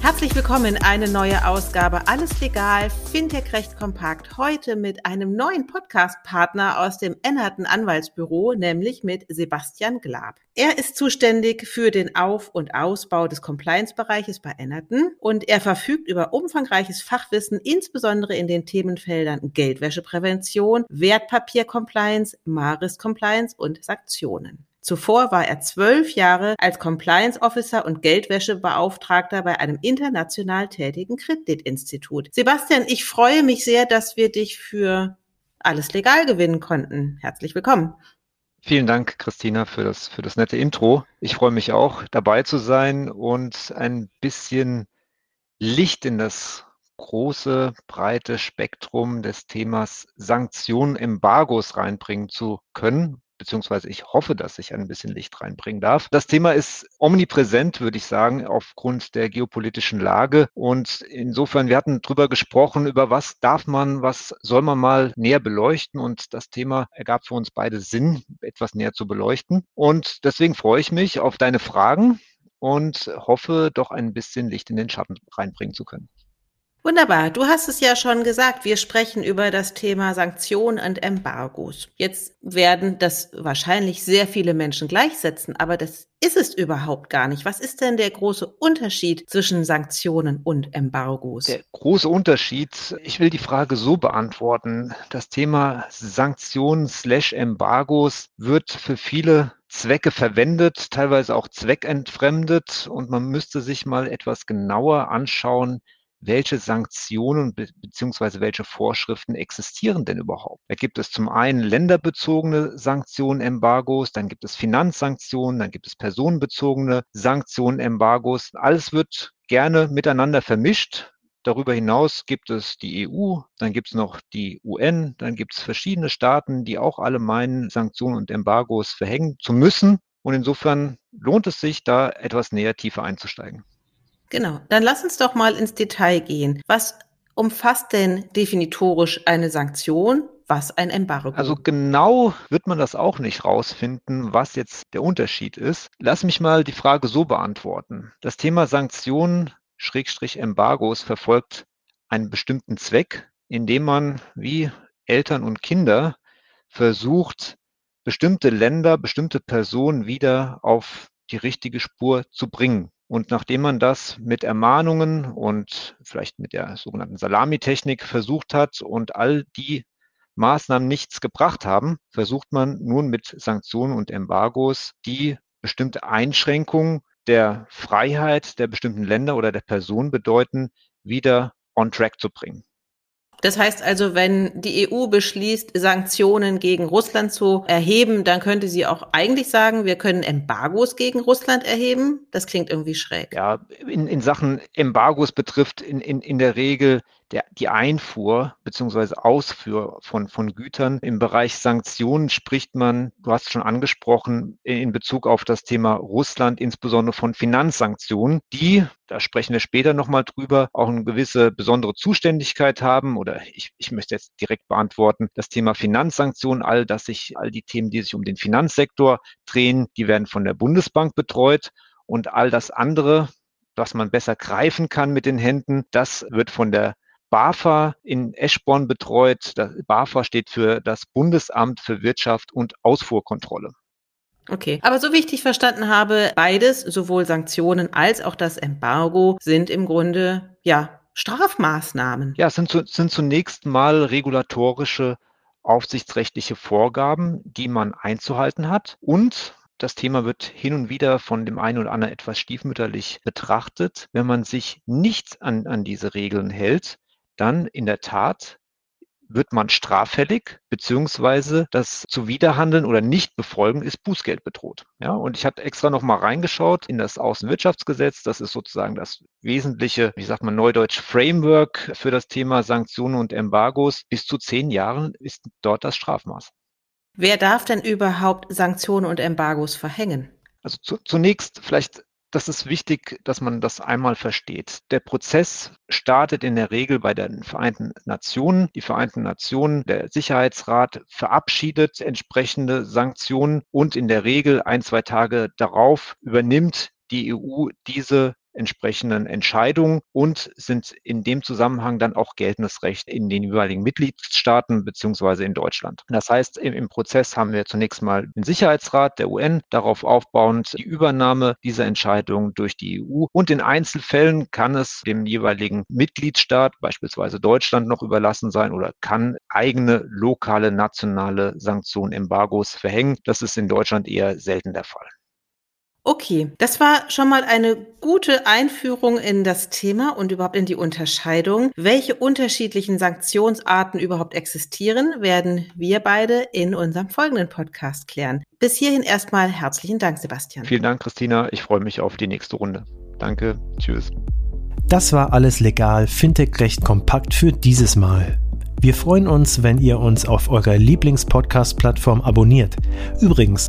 Herzlich willkommen in eine neue Ausgabe Alles Legal, Fintech Recht Kompakt. Heute mit einem neuen Podcast-Partner aus dem Ennerton Anwaltsbüro, nämlich mit Sebastian Glab. Er ist zuständig für den Auf- und Ausbau des Compliance-Bereiches bei Ennerton und er verfügt über umfangreiches Fachwissen, insbesondere in den Themenfeldern Geldwäscheprävention, Wertpapier-Compliance, Maris-Compliance und Sanktionen. Zuvor war er zwölf Jahre als Compliance Officer und Geldwäschebeauftragter bei einem international tätigen Kreditinstitut. Sebastian, ich freue mich sehr, dass wir dich für alles legal gewinnen konnten. Herzlich willkommen. Vielen Dank, Christina, für das, für das nette Intro. Ich freue mich auch, dabei zu sein und ein bisschen Licht in das große, breite Spektrum des Themas Sanktionen, Embargos reinbringen zu können beziehungsweise ich hoffe, dass ich ein bisschen Licht reinbringen darf. Das Thema ist omnipräsent, würde ich sagen, aufgrund der geopolitischen Lage. Und insofern, wir hatten drüber gesprochen, über was darf man, was soll man mal näher beleuchten. Und das Thema ergab für uns beide Sinn, etwas näher zu beleuchten. Und deswegen freue ich mich auf deine Fragen und hoffe, doch ein bisschen Licht in den Schatten reinbringen zu können. Wunderbar. Du hast es ja schon gesagt. Wir sprechen über das Thema Sanktionen und Embargos. Jetzt werden das wahrscheinlich sehr viele Menschen gleichsetzen, aber das ist es überhaupt gar nicht. Was ist denn der große Unterschied zwischen Sanktionen und Embargos? Der große Unterschied, ich will die Frage so beantworten. Das Thema Sanktionen slash Embargos wird für viele Zwecke verwendet, teilweise auch zweckentfremdet und man müsste sich mal etwas genauer anschauen, welche Sanktionen beziehungsweise welche Vorschriften existieren denn überhaupt? Da gibt es zum einen länderbezogene Sanktionen, Embargos, dann gibt es Finanzsanktionen, dann gibt es personenbezogene Sanktionen, Embargos. Alles wird gerne miteinander vermischt. Darüber hinaus gibt es die EU, dann gibt es noch die UN, dann gibt es verschiedene Staaten, die auch alle meinen, Sanktionen und Embargos verhängen zu müssen. Und insofern lohnt es sich, da etwas näher tiefer einzusteigen. Genau, dann lass uns doch mal ins Detail gehen. Was umfasst denn definitorisch eine Sanktion? Was ein Embargo? Also genau wird man das auch nicht rausfinden, was jetzt der Unterschied ist. Lass mich mal die Frage so beantworten. Das Thema Sanktionen Schrägstrich Embargos verfolgt einen bestimmten Zweck, indem man wie Eltern und Kinder versucht, bestimmte Länder, bestimmte Personen wieder auf die richtige Spur zu bringen. Und nachdem man das mit Ermahnungen und vielleicht mit der sogenannten Salamitechnik versucht hat und all die Maßnahmen nichts gebracht haben, versucht man nun mit Sanktionen und Embargos die bestimmte Einschränkung der Freiheit der bestimmten Länder oder der Person bedeuten, wieder on track zu bringen. Das heißt also, wenn die EU beschließt, Sanktionen gegen Russland zu erheben, dann könnte sie auch eigentlich sagen, wir können Embargos gegen Russland erheben. Das klingt irgendwie schräg. Ja, in, in Sachen Embargos betrifft in, in, in der Regel der, die Einfuhr beziehungsweise Ausfuhr von, von Gütern. Im Bereich Sanktionen spricht man, du hast schon angesprochen, in Bezug auf das Thema Russland, insbesondere von Finanzsanktionen, die, da sprechen wir später nochmal drüber, auch eine gewisse besondere Zuständigkeit haben oder ich, ich möchte jetzt direkt beantworten, das Thema Finanzsanktionen, all das sich, all die Themen, die sich um den Finanzsektor drehen, die werden von der Bundesbank betreut und all das andere, was man besser greifen kann mit den Händen, das wird von der BAFA in Eschborn betreut. Das BAFA steht für das Bundesamt für Wirtschaft und Ausfuhrkontrolle. Okay, aber so wie ich dich verstanden habe, beides, sowohl Sanktionen als auch das Embargo, sind im Grunde ja Strafmaßnahmen. Ja, es sind, sind zunächst mal regulatorische aufsichtsrechtliche Vorgaben, die man einzuhalten hat. Und das Thema wird hin und wieder von dem einen oder anderen etwas stiefmütterlich betrachtet. Wenn man sich nicht an, an diese Regeln hält, dann in der Tat wird man straffällig, beziehungsweise das Zuwiderhandeln oder Nichtbefolgen ist Bußgeld bedroht. Ja, und ich habe extra noch mal reingeschaut in das Außenwirtschaftsgesetz. Das ist sozusagen das wesentliche, wie sagt man neudeutsch, Framework für das Thema Sanktionen und Embargos. Bis zu zehn Jahren ist dort das Strafmaß. Wer darf denn überhaupt Sanktionen und Embargos verhängen? Also zu, zunächst vielleicht das ist wichtig, dass man das einmal versteht. Der Prozess startet in der Regel bei den Vereinten Nationen. Die Vereinten Nationen, der Sicherheitsrat verabschiedet entsprechende Sanktionen und in der Regel ein, zwei Tage darauf übernimmt die EU diese entsprechenden Entscheidungen und sind in dem Zusammenhang dann auch geltendes Recht in den jeweiligen Mitgliedstaaten beziehungsweise in Deutschland. Das heißt, im, im Prozess haben wir zunächst mal den Sicherheitsrat der UN, darauf aufbauend die Übernahme dieser Entscheidung durch die EU und in Einzelfällen kann es dem jeweiligen Mitgliedstaat, beispielsweise Deutschland, noch überlassen sein oder kann eigene lokale nationale Sanktionen, Embargos verhängen. Das ist in Deutschland eher selten der Fall. Okay, das war schon mal eine gute Einführung in das Thema und überhaupt in die Unterscheidung. Welche unterschiedlichen Sanktionsarten überhaupt existieren, werden wir beide in unserem folgenden Podcast klären. Bis hierhin erstmal herzlichen Dank, Sebastian. Vielen Dank, Christina. Ich freue mich auf die nächste Runde. Danke. Tschüss. Das war alles legal, Fintech recht kompakt für dieses Mal. Wir freuen uns, wenn ihr uns auf eurer Lieblingspodcast-Plattform abonniert. Übrigens,